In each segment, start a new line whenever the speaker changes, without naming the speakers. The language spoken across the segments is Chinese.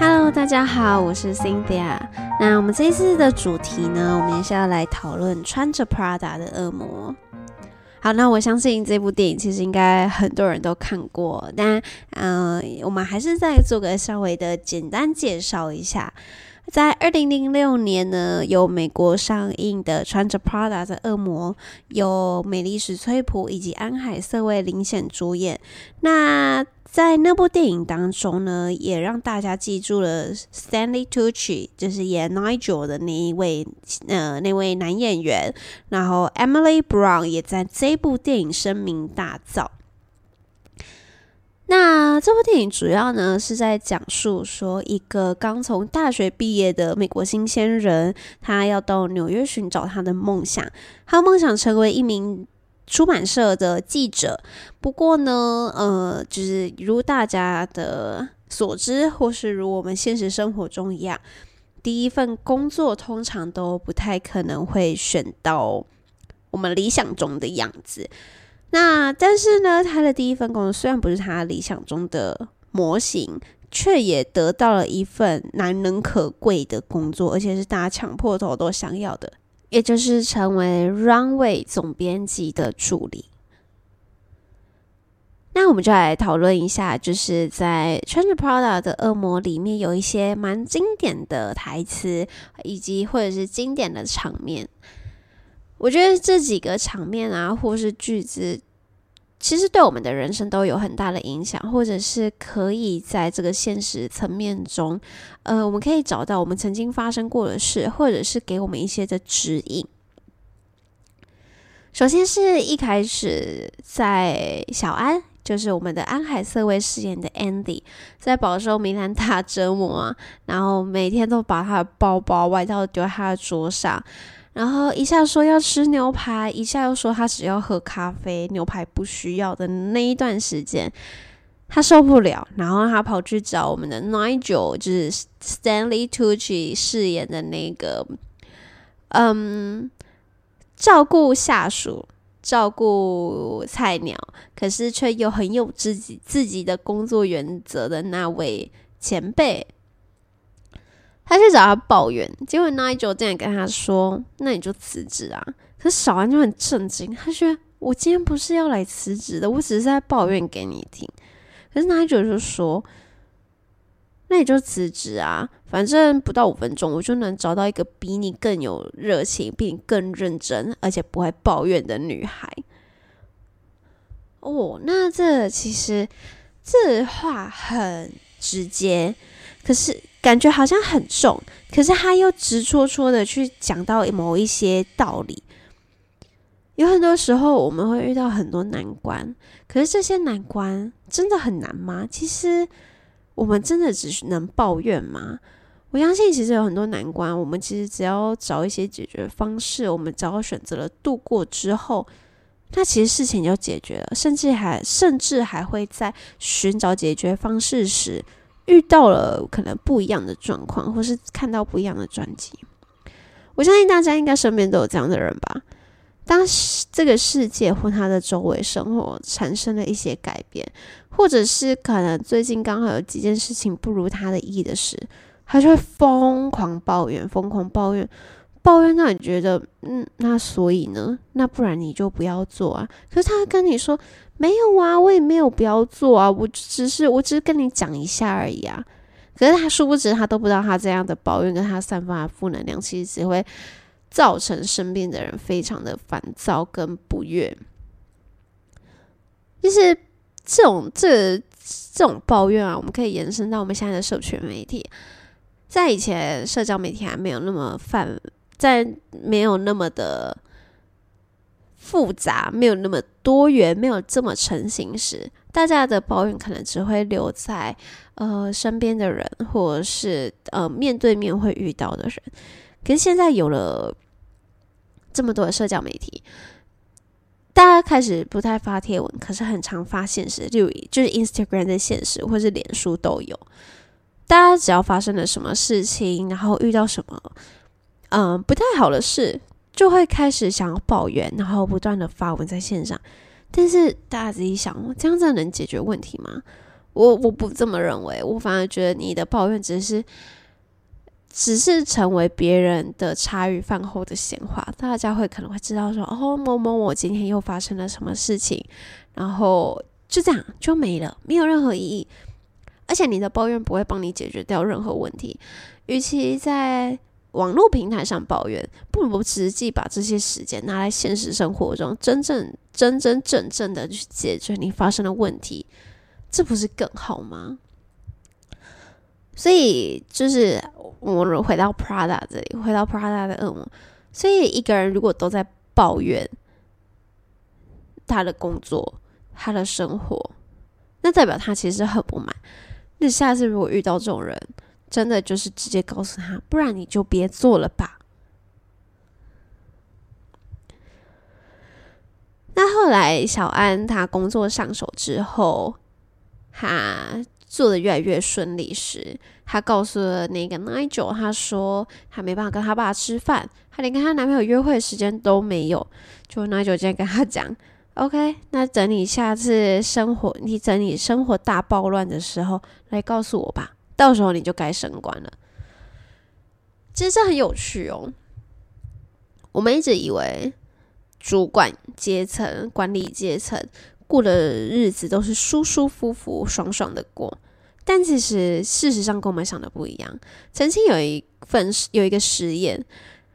Hello，大家好，我是 Cynthia。那我们这次的主题呢，我们也是要来讨论穿着 Prada 的恶魔。好，那我相信这部电影其实应该很多人都看过，但嗯、我们还是再做个稍微的简单介绍一下。在二零零六年呢，由美国上映的《穿着 Prada 的恶魔》，由美丽史崔普以及安海瑟薇领衔主演。那在那部电影当中呢，也让大家记住了 Stanley Tucci，就是演 Nigel 的那一位呃那位男演员。然后 Emily Brown 也在这部电影声名大噪。那这部电影主要呢是在讲述说，一个刚从大学毕业的美国新鲜人，他要到纽约寻找他的梦想，他梦想成为一名出版社的记者。不过呢，呃，就是如大家的所知，或是如我们现实生活中一样，第一份工作通常都不太可能会选到我们理想中的样子。那但是呢，他的第一份工作虽然不是他理想中的模型，却也得到了一份难能可贵的工作，而且是大家抢破头都想要的，也就是成为 Runway 总编辑的助理。那我们就来讨论一下，就是在《穿着 Prada 的恶魔》里面有一些蛮经典的台词，以及或者是经典的场面。我觉得这几个场面啊，或是句子，其实对我们的人生都有很大的影响，或者是可以在这个现实层面中，呃，我们可以找到我们曾经发生过的事，或者是给我们一些的指引。首先是一开始在小安，就是我们的安海瑟薇饰演的 Andy，在饱受米兰达折磨，然后每天都把他的包包、外套丢在他的桌上。然后一下说要吃牛排，一下又说他只要喝咖啡，牛排不需要的那一段时间，他受不了，然后他跑去找我们的 Nigel，就是 Stanley Tucci 饰演的那个，嗯，照顾下属、照顾菜鸟，可是却又很有自己自己的工作原则的那位前辈。他去找他抱怨，结果 Nigel 竟然跟他说：“那你就辞职啊！”可是小安就很震惊，他觉得我今天不是要来辞职的，我只是在抱怨给你听。可是 Nigel 就说：“那你就辞职啊，反正不到五分钟，我就能找到一个比你更有热情、比你更认真，而且不会抱怨的女孩。”哦，那这其实这话很直接，可是。感觉好像很重，可是他又直戳戳的去讲到某一些道理。有很多时候我们会遇到很多难关，可是这些难关真的很难吗？其实我们真的只是能抱怨吗？我相信其实有很多难关，我们其实只要找一些解决方式，我们只要选择了度过之后，那其实事情就解决了，甚至还甚至还会在寻找解决方式时。遇到了可能不一样的状况，或是看到不一样的专辑，我相信大家应该身边都有这样的人吧。当这个世界或他的周围生活产生了一些改变，或者是可能最近刚好有几件事情不如他的意的时，他就会疯狂抱怨，疯狂抱怨，抱怨到你觉得，嗯，那所以呢？那不然你就不要做啊。可是他跟你说。没有啊，我也没有不要做啊，我只是我只是跟你讲一下而已啊。可是他殊不知，他都不知道他这样的抱怨跟他散发的负能量，其实只会造成身边的人非常的烦躁跟不悦。就是这种这这种抱怨啊，我们可以延伸到我们现在的社群媒体。在以前，社交媒体还没有那么泛，在没有那么的。复杂没有那么多元，没有这么成型时，大家的抱怨可能只会留在呃身边的人，或者是呃面对面会遇到的人。可是现在有了这么多的社交媒体，大家开始不太发贴文，可是很常发现实，就就是 Instagram 的现实，或是脸书都有。大家只要发生了什么事情，然后遇到什么嗯不太好的事。就会开始想要抱怨，然后不断的发文在线上。但是大家仔细想，这样子能解决问题吗？我我不这么认为，我反而觉得你的抱怨只是只是成为别人的茶余饭后的闲话，大家会可能会知道说，哦，某某某今天又发生了什么事情，然后就这样就没了，没有任何意义。而且你的抱怨不会帮你解决掉任何问题，与其在网络平台上抱怨，不如实际把这些时间拿来现实生活中，真正真真正正的去解决你发生的问题，这不是更好吗？所以就是我们回到 Prada 这里，回到 Prada 的恶魔。所以一个人如果都在抱怨他的工作、他的生活，那代表他其实很不满。那下次如果遇到这种人，真的就是直接告诉他，不然你就别做了吧。那后来小安他工作上手之后，他做的越来越顺利时，他告诉了那个 Nigel，他说他没办法跟他爸吃饭，他连跟他男朋友约会的时间都没有。就 Nigel 今天跟他讲。OK，那等你下次生活，你等你生活大暴乱的时候来告诉我吧，到时候你就该升官了。其实这很有趣哦。我们一直以为主管阶层、管理阶层过的日子都是舒舒服服、爽爽的过，但其实事实上跟我们想的不一样。曾经有一份有一个实验，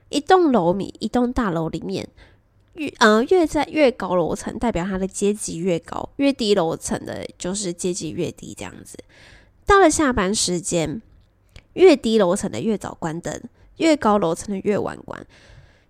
一栋楼里，一栋大楼里面。越呃越在越高楼层，代表他的阶级越高；越低楼层的，就是阶级越低。这样子，到了下班时间，越低楼层的越早关灯，越高楼层的越晚关。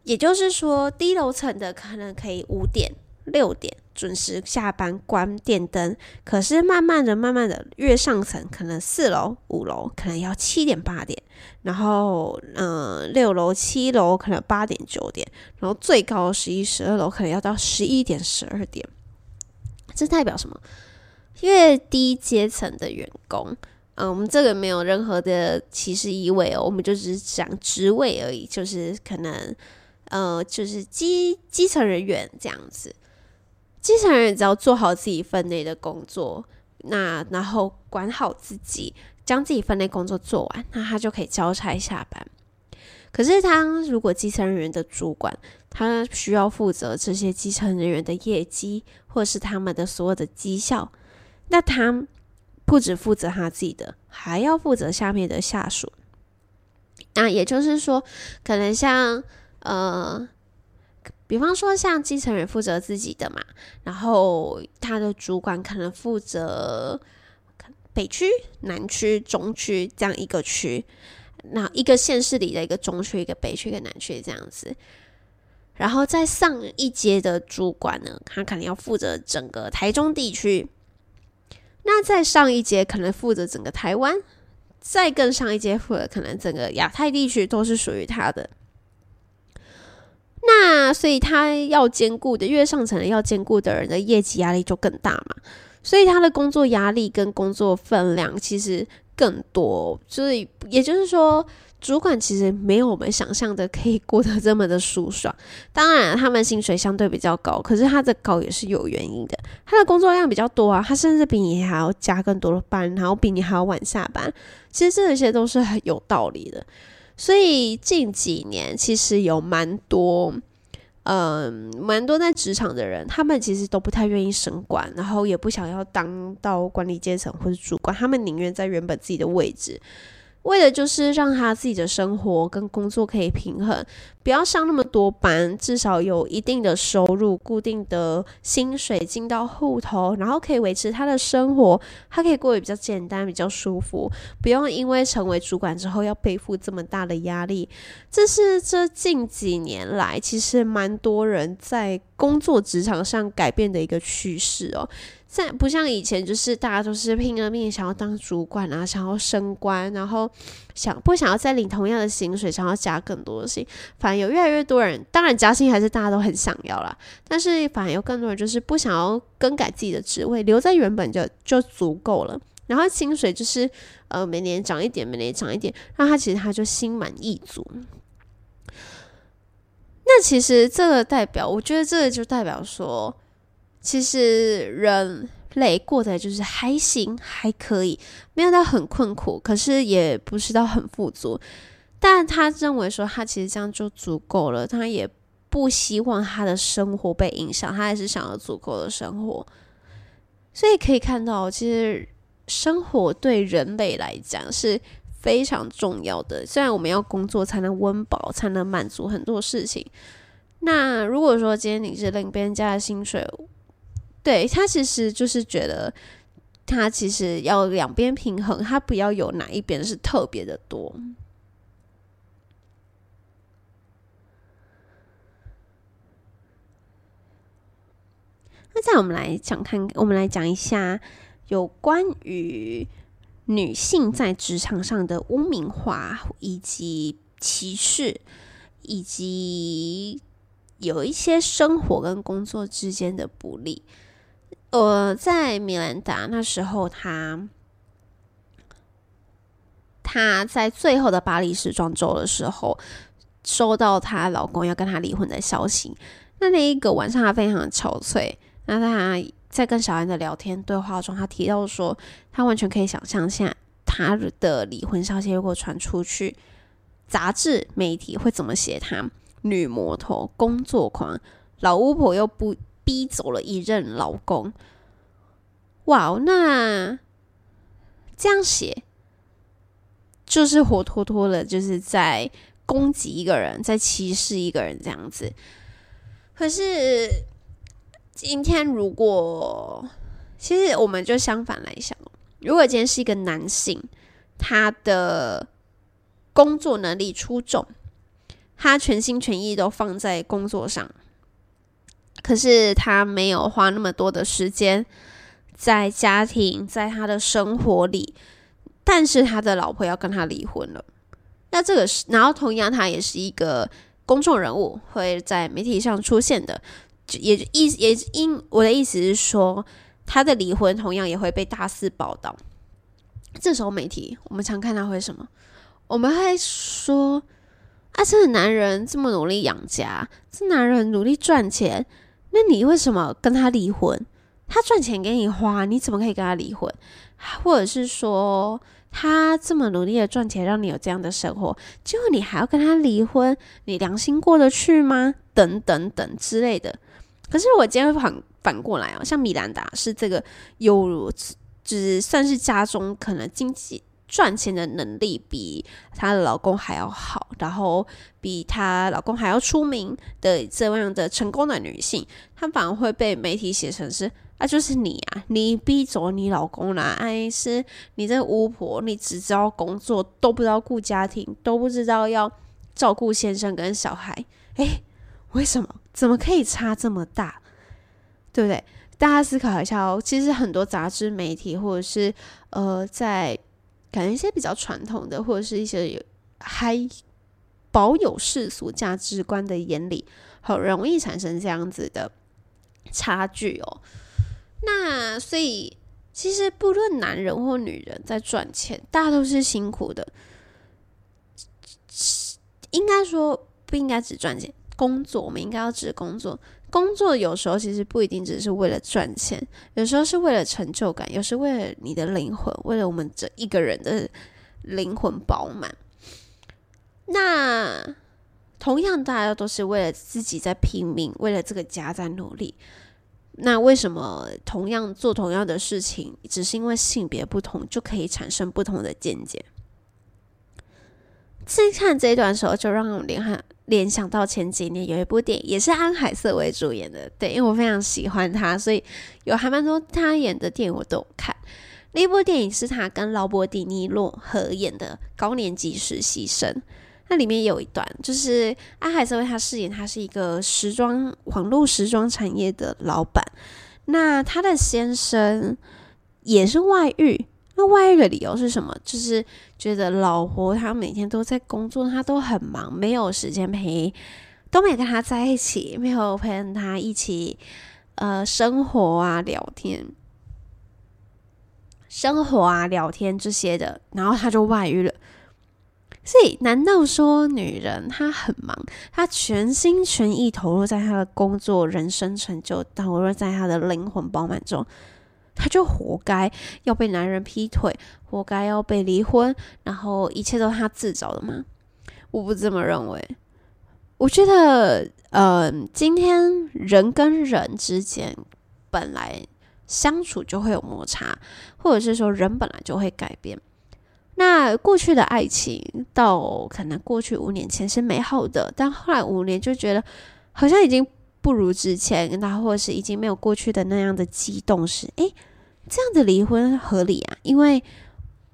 也就是说，低楼层的可能可以五点。六点准时下班，关电灯。可是慢慢的、慢慢的，越上层可能四楼、五楼可能要七点、八点，然后嗯，六楼、七楼可能八点、九点，然后最高十一、十二楼可能要到十一点、十二点。这代表什么？越低阶层的员工，嗯，我们这个没有任何的歧视意味哦，我们就只是讲职位而已，就是可能呃，就是基基层人员这样子。基层人只要做好自己分内的工作，那然后管好自己，将自己分内工作做完，那他就可以交差下班。可是他如果基层人员的主管，他需要负责这些基层人员的业绩，或是他们的所有的绩效，那他不只负责他自己的，还要负责下面的下属。那也就是说，可能像呃。比方说，像基层人负责自己的嘛，然后他的主管可能负责北区、南区、中区这样一个区，那一个县市里的一个中区、一个北区、一个南区这样子。然后在上一阶的主管呢，他可能要负责整个台中地区；那在上一阶可能负责整个台湾；再更上一阶负责可能整个亚太地区都是属于他的。那所以他要兼顾的越上层要兼顾的人的业绩压力就更大嘛，所以他的工作压力跟工作分量其实更多，所以也就是说，主管其实没有我们想象的可以过得这么的舒爽。当然，他们薪水相对比较高，可是他的高也是有原因的，他的工作量比较多啊，他甚至比你还要加更多的班，然后比你还要晚下班，其实这些都是很有道理的。所以近几年其实有蛮多，嗯，蛮多在职场的人，他们其实都不太愿意升官，然后也不想要当到管理阶层或者主管，他们宁愿在原本自己的位置。为的就是让他自己的生活跟工作可以平衡，不要上那么多班，至少有一定的收入、固定的薪水进到户头，然后可以维持他的生活，他可以过得比较简单、比较舒服，不用因为成为主管之后要背负这么大的压力。这是这近几年来其实蛮多人在工作职场上改变的一个趋势哦。在不像以前，就是大家都是拼了命想要当主管啊，想要升官，然后想不想要再领同样的薪水，想要加更多的薪。反而有越来越多人，当然加薪还是大家都很想要啦，但是反而有更多人就是不想要更改自己的职位，留在原本就就足够了。然后薪水就是呃每年涨一点，每年涨一点，让他其实他就心满意足。那其实这个代表，我觉得这个就代表说。其实人类，过得就是还行，还可以，没有到很困苦，可是也不是到很富足。但他认为说，他其实这样就足够了，他也不希望他的生活被影响，他还是想要足够的生活。所以可以看到，其实生活对人类来讲是非常重要的。虽然我们要工作才能温饱，才能满足很多事情。那如果说今天你是领别人家的薪水，对他其实就是觉得他其实要两边平衡，他不要有哪一边是特别的多。那再我们来讲看，我们来讲一下有关于女性在职场上的污名化，以及歧视，以及有一些生活跟工作之间的不利。呃，在米兰达那时候，她她在最后的巴黎时装周的时候，收到她老公要跟她离婚的消息。那那一个晚上，她非常的憔悴。那他在跟小安的聊天对话中，他提到说，他完全可以想象，现在他的离婚消息如果传出去，杂志媒体会怎么写他？女魔头、工作狂、老巫婆又不逼走了一任老公。哇，那这样写就是活脱脱的，就是在攻击一个人，在歧视一个人这样子。可是。今天如果，其实我们就相反来想，如果今天是一个男性，他的工作能力出众，他全心全意都放在工作上，可是他没有花那么多的时间在家庭，在他的生活里，但是他的老婆要跟他离婚了，那这个是，然后同样他也是一个公众人物，会在媒体上出现的。也意也因我的意思是说，他的离婚同样也会被大肆报道。这时候媒体我们常看到会什么？我们会说啊，这个男人这么努力养家，这男人努力赚钱，那你为什么跟他离婚？他赚钱给你花，你怎么可以跟他离婚？或者是说，他这么努力的赚钱，让你有这样的生活，结果你还要跟他离婚？你良心过得去吗？等等等之类的。可是我今天反反过来哦，像米兰达是这个有，只算是家中可能经济赚钱的能力比她的老公还要好，然后比她老公还要出名的这样的成功的女性，她反而会被媒体写成是啊，就是你啊，你逼走你老公啦，哎，是你这巫婆，你只知道工作，都不知道顾家庭，都不知道要照顾先生跟小孩，哎。为什么？怎么可以差这么大？对不对？大家思考一下哦。其实很多杂志媒体，或者是呃，在感觉一些比较传统的，或者是一些有还保有世俗价值观的眼里，很容易产生这样子的差距哦。那所以，其实不论男人或女人在赚钱，大家都是辛苦的。应该说，不应该只赚钱。工作，我们应该要指工作。工作有时候其实不一定只是为了赚钱，有时候是为了成就感，有时为了你的灵魂，为了我们这一个人的灵魂饱满。那同样，大家都是为了自己在拼命，为了这个家在努力。那为什么同样做同样的事情，只是因为性别不同，就可以产生不同的见解？在看这一段的时候，就让我们联想联想到前几年有一部电影，也是安海瑟薇主演的。对，因为我非常喜欢他，所以有还蛮多他演的电影我都有看。那部电影是他跟劳勃迪尼洛合演的《高年级实习生》。那里面有一段，就是安海瑟薇她饰演她是一个时装网络时装产业的老板，那她的先生也是外遇。那外遇的理由是什么？就是觉得老婆她每天都在工作，她都很忙，没有时间陪，都没跟他在一起，没有陪他一起呃生活啊、聊天、生活啊、聊天这些的，然后他就外遇了。所以，难道说女人她很忙，她全心全意投入在她的工作、人生成就，投入在她的灵魂饱满中？他就活该要被男人劈腿，活该要被离婚，然后一切都是他自找的吗？我不这么认为。我觉得，嗯，今天人跟人之间本来相处就会有摩擦，或者是说人本来就会改变。那过去的爱情到可能过去五年前是美好的，但后来五年就觉得好像已经不如之前，那或者是已经没有过去的那样的激动时，诶，这样的离婚合理啊？因为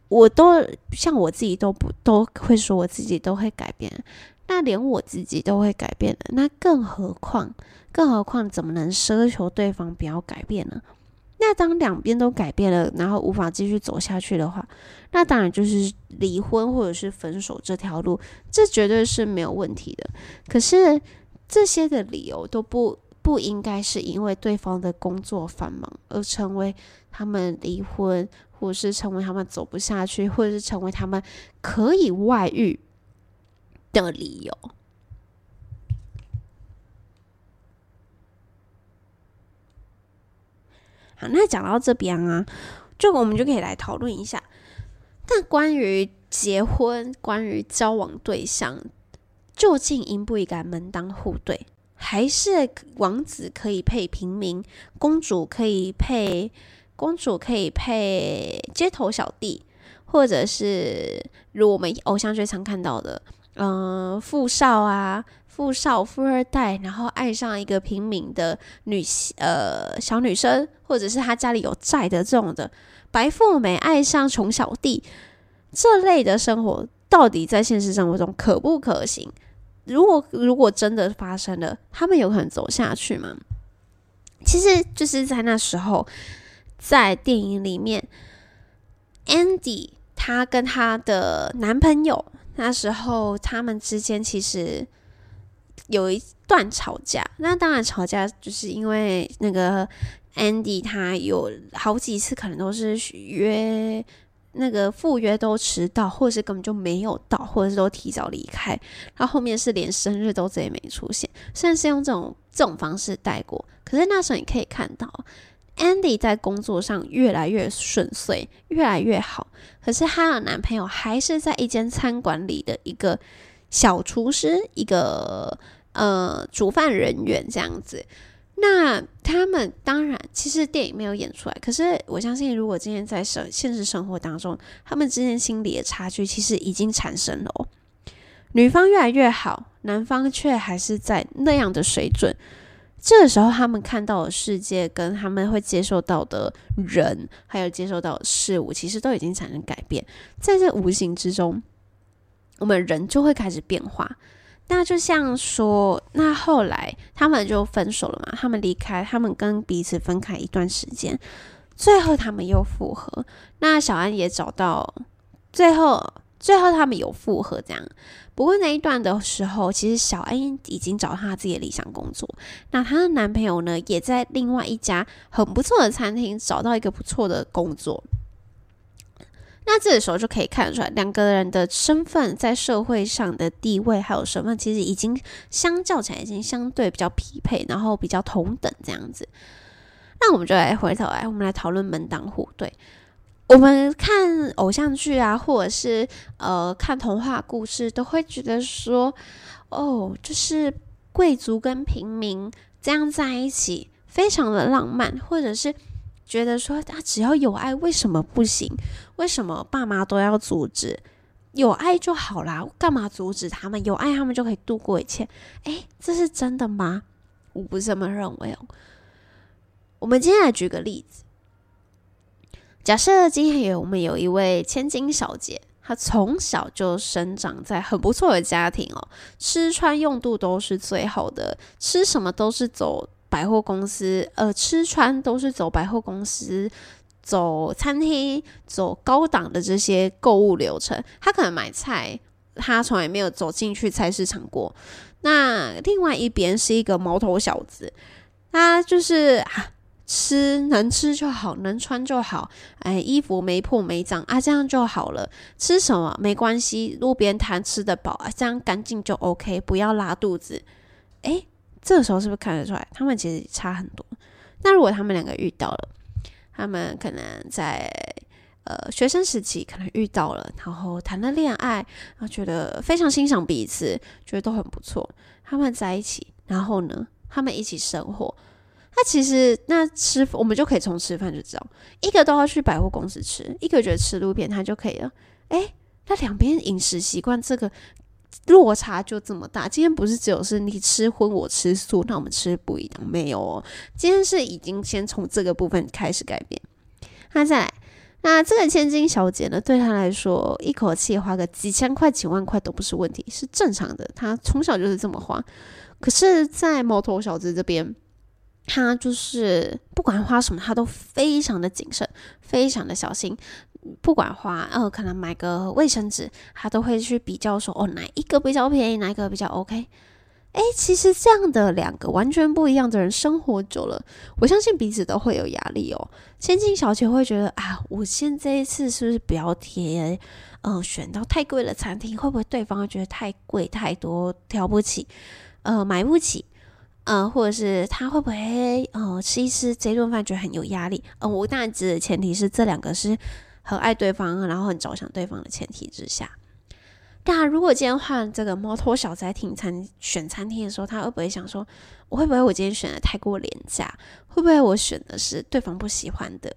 我都像我自己都不都会说我自己都会改变。那连我自己都会改变的，那更何况，更何况怎么能奢求对方不要改变呢？那当两边都改变了，然后无法继续走下去的话，那当然就是离婚或者是分手这条路，这绝对是没有问题的。可是这些的理由都不不应该是因为对方的工作繁忙而成为他们离婚，或者是成为他们走不下去，或者是成为他们可以外遇。的理由。好，那讲到这边啊，就我们就可以来讨论一下。但关于结婚，关于交往对象，究竟应不应该门当户对，还是王子可以配平民，公主可以配公主可以配街头小弟，或者是如我们偶像剧常看到的。嗯，富少啊，富少、富二代，然后爱上一个平民的女呃小女生，或者是他家里有债的这种的白富美爱上穷小弟，这类的生活到底在现实生活中可不可行？如果如果真的发生了，他们有可能走下去吗？其实就是在那时候，在电影里面，Andy 她跟她的男朋友。那时候他们之间其实有一段吵架，那当然吵架就是因为那个 Andy 他有好几次可能都是约那个赴约都迟到，或者是根本就没有到，或者是都提早离开，然后面是连生日都也没出现，甚至是用这种这种方式带过。可是那时候你可以看到。Andy 在工作上越来越顺遂，越来越好。可是她的男朋友还是在一间餐馆里的一个小厨师，一个呃煮饭人员这样子。那他们当然，其实电影没有演出来。可是我相信，如果今天在生现实生活当中，他们之间心理的差距其实已经产生了。女方越来越好，男方却还是在那样的水准。这个时候，他们看到的世界跟他们会接受到的人，还有接受到的事物，其实都已经产生改变。在这无形之中，我们人就会开始变化。那就像说，那后来他们就分手了嘛？他们离开，他们跟彼此分开一段时间，最后他们又复合。那小安也找到，最后，最后他们有复合，这样。不过那一段的时候，其实小安已经找到她自己的理想工作。那她的男朋友呢，也在另外一家很不错的餐厅找到一个不错的工作。那这个时候就可以看得出来，两个人的身份在社会上的地位还有身份，其实已经相较起来已经相对比较匹配，然后比较同等这样子。那我们就来回头来，我们来讨论门当户对。我们看偶像剧啊，或者是呃看童话故事，都会觉得说，哦，就是贵族跟平民这样在一起，非常的浪漫，或者是觉得说，他只要有爱，为什么不行？为什么爸妈都要阻止？有爱就好啦，干嘛阻止他们？有爱，他们就可以度过一切。诶，这是真的吗？我不这么认为哦。我们今天来举个例子。假设今天有我们有一位千金小姐，她从小就生长在很不错的家庭哦，吃穿用度都是最好的，吃什么都是走百货公司，呃，吃穿都是走百货公司，走餐厅，走高档的这些购物流程。他可能买菜，他从来没有走进去菜市场过。那另外一边是一个毛头小子，他就是啊。吃能吃就好，能穿就好，哎，衣服没破没脏啊，这样就好了。吃什么没关系，路边摊吃得饱啊，这样干净就 OK，不要拉肚子。哎，这个时候是不是看得出来，他们其实差很多？那如果他们两个遇到了，他们可能在呃学生时期可能遇到了，然后谈了恋爱，然后觉得非常欣赏彼此，觉得都很不错。他们在一起，然后呢，他们一起生活。那其实那吃我们就可以从吃饭就知道，一个都要去百货公司吃，一个觉得吃路边摊就可以了。诶，那两边饮食习惯这个落差就这么大。今天不是只有是你吃荤我吃素，那我们吃不一样没有哦。今天是已经先从这个部分开始改变。那再来，那这个千金小姐呢，对她来说，一口气花个几千块、几万块都不是问题，是正常的。她从小就是这么花。可是，在毛头小子这边。他就是不管花什么，他都非常的谨慎，非常的小心。不管花，呃，可能买个卫生纸，他都会去比较说，哦，哪一个比较便宜，哪一个比较 OK。诶，其实这样的两个完全不一样的人生活久了，我相信彼此都会有压力哦。千金小姐会觉得啊，我现这一次是不是不要贴，嗯，选到太贵的餐厅，会不会对方会觉得太贵太多，挑不起，呃，买不起？嗯，或者是他会不会呃吃一吃这顿饭觉得很有压力？嗯，我当然指的前提是这两个是很爱对方，然后很着想对方的前提之下。那如果今天换这个摩托小在订餐选餐厅的时候，他会不会想说，我会不会我今天选的太过廉价？会不会我选的是对方不喜欢的？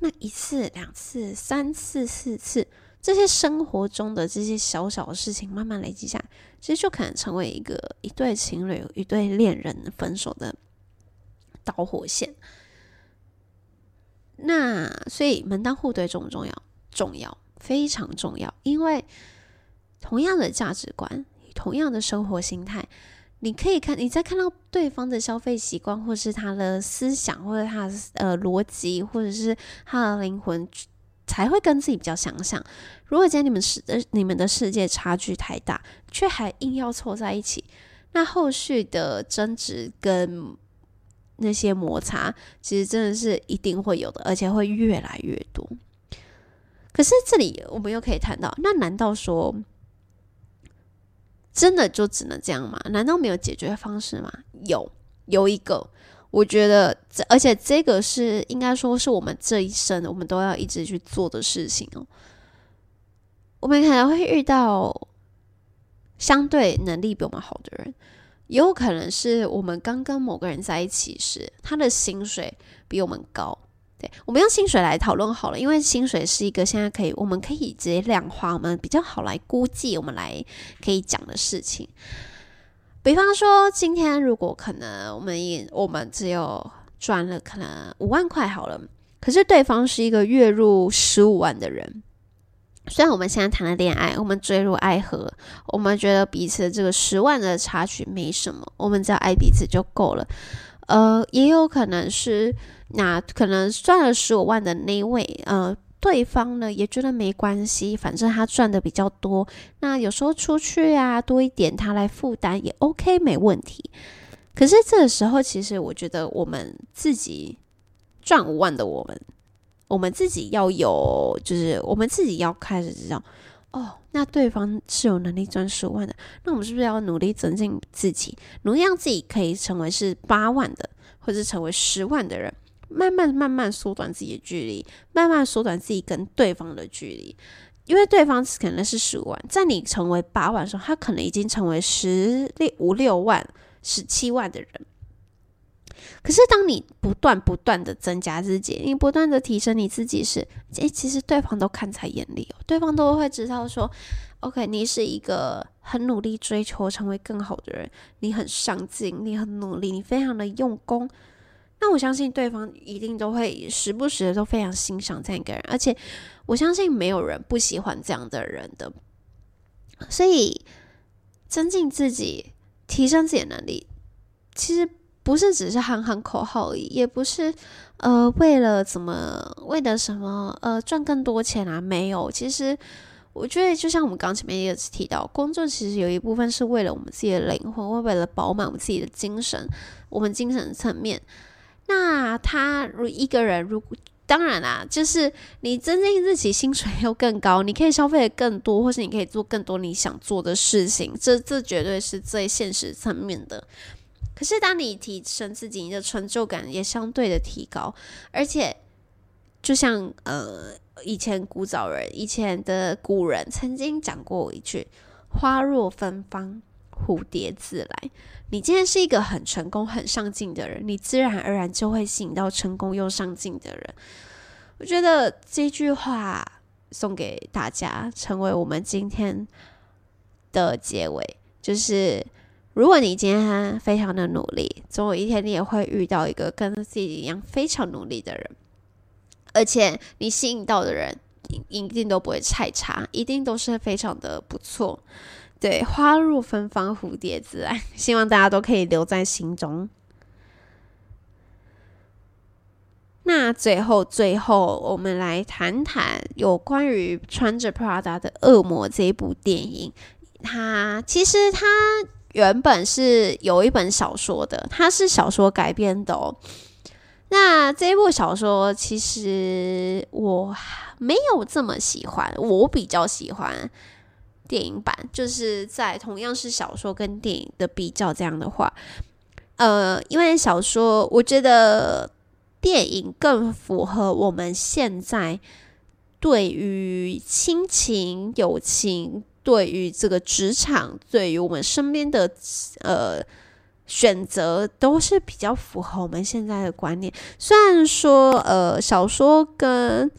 那一次、两次、三次、四次。这些生活中的这些小小的事情，慢慢累积下来，其实就可能成为一个一对情侣、一对恋人分手的导火线。那所以门当户对重不重要？重要，非常重要。因为同样的价值观、同样的生活心态，你可以看，你在看到对方的消费习惯，或是他的思想，或者他的呃逻辑，或者是他的灵魂。才会跟自己比较相像。如果今天你们世呃你们的世界差距太大，却还硬要凑在一起，那后续的争执跟那些摩擦，其实真的是一定会有的，而且会越来越多。可是这里我们又可以谈到，那难道说真的就只能这样吗？难道没有解决方式吗？有，有一个。我觉得，这而且这个是应该说是我们这一生我们都要一直去做的事情哦。我们可能会遇到相对能力比我们好的人，也有可能是我们刚跟某个人在一起时，他的薪水比我们高。对我们用薪水来讨论好了，因为薪水是一个现在可以，我们可以直接量化，我们比较好来估计，我们来可以讲的事情。比方说，今天如果可能，我们也我们只有赚了可能五万块好了，可是对方是一个月入十五万的人。虽然我们现在谈了恋爱，我们坠入爱河，我们觉得彼此这个十万的差距没什么，我们只要爱彼此就够了。呃，也有可能是那可能赚了十五万的那位，呃。对方呢也觉得没关系，反正他赚的比较多，那有时候出去啊多一点他来负担也 OK 没问题。可是这个时候，其实我觉得我们自己赚五万的我们，我们自己要有，就是我们自己要开始知道，哦，那对方是有能力赚十五万的，那我们是不是要努力增进自己，努力让自己可以成为是八万的，或者成为十万的人？慢慢慢慢缩短自己的距离，慢慢缩短自己跟对方的距离，因为对方可能是十五万，在你成为八万的时候，他可能已经成为十六五六万、十七万的人。可是，当你不断不断的增加自己，你不断的提升你自己时，诶，其实对方都看在眼里哦，对方都会知道说，OK，你是一个很努力追求成为更好的人，你很上进，你很努力，你非常的用功。那我相信对方一定都会时不时的都非常欣赏这样一个人，而且我相信没有人不喜欢这样的人的。所以增进自己、提升自己的能力，其实不是只是喊喊口号而已，也不是呃为了怎么为了什么呃赚更多钱啊？没有，其实我觉得就像我们刚前面也提到，工作其实有一部分是为了我们自己的灵魂，为了饱满我们自己的精神，我们精神层面。那他如一个人，如果当然啦，就是你增进自己，薪水又更高，你可以消费的更多，或是你可以做更多你想做的事情，这这绝对是最现实层面的。可是当你提升自己，你的成就感也相对的提高，而且就像呃，以前古早人、以前的古人曾经讲过一句：“花若芬芳，蝴蝶自来。”你今天是一个很成功、很上进的人，你自然而然就会吸引到成功又上进的人。我觉得这句话送给大家，成为我们今天的结尾，就是如果你今天非常的努力，总有一天你也会遇到一个跟自己一样非常努力的人。而且你吸引到的人一定都不会太差，一定都是非常的不错。对，花入芬芳，蝴蝶自来，希望大家都可以留在心中。那最后，最后，我们来谈谈有关于穿着 Prada 的恶魔这一部电影。它其实它原本是有一本小说的，它是小说改编的哦。那这部小说其实我没有这么喜欢，我比较喜欢电影版。就是在同样是小说跟电影的比较这样的话，呃，因为小说我觉得电影更符合我们现在对于亲情、友情、对于这个职场、对于我们身边的呃。选择都是比较符合我们现在的观念。虽然说，呃，小说跟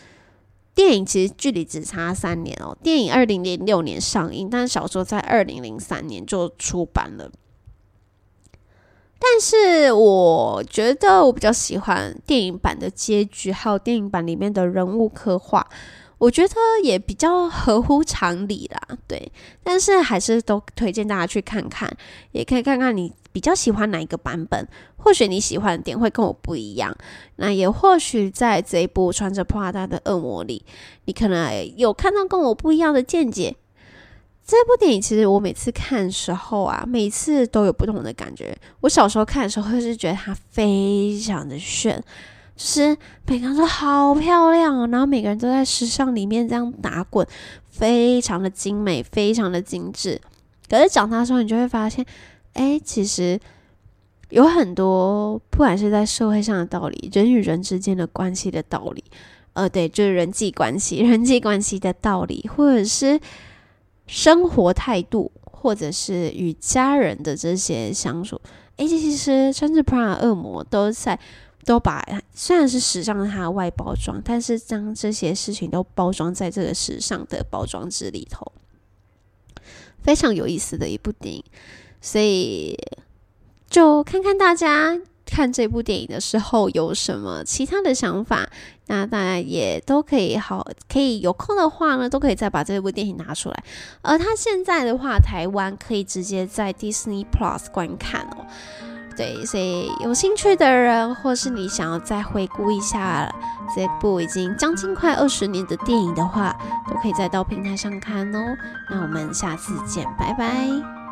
电影其实距离只差三年哦。电影二零零六年上映，但小说在二零零三年就出版了。但是我觉得我比较喜欢电影版的结局，还有电影版里面的人物刻画。我觉得也比较合乎常理啦，对。但是还是都推荐大家去看看，也可以看看你比较喜欢哪一个版本。或许你喜欢的点会跟我不一样，那也或许在这一部穿着破大的恶魔里，你可能有看到跟我不一样的见解。这部电影其实我每次看的时候啊，每次都有不同的感觉。我小时候看的时候，会是觉得它非常的炫。就是每个人都好漂亮哦，然后每个人都在时尚里面这样打滚，非常的精美，非常的精致。可是长大之后，你就会发现，哎，其实有很多，不管是在社会上的道理，人与人之间的关系的道理，呃，对，就是人际关系、人际关系的道理，或者是生活态度，或者是与家人的这些相处，哎，其实甚至 Prada 恶魔都在。都把虽然是时尚的它的外包装，但是将这些事情都包装在这个时尚的包装纸里头，非常有意思的一部电影。所以就看看大家看这部电影的时候有什么其他的想法，那大家也都可以好，可以有空的话呢，都可以再把这部电影拿出来。而它现在的话，台湾可以直接在 Disney Plus 观看哦。对，所以有兴趣的人，或是你想要再回顾一下这部已经将近快二十年的电影的话，都可以再到平台上看哦。那我们下次见，拜拜。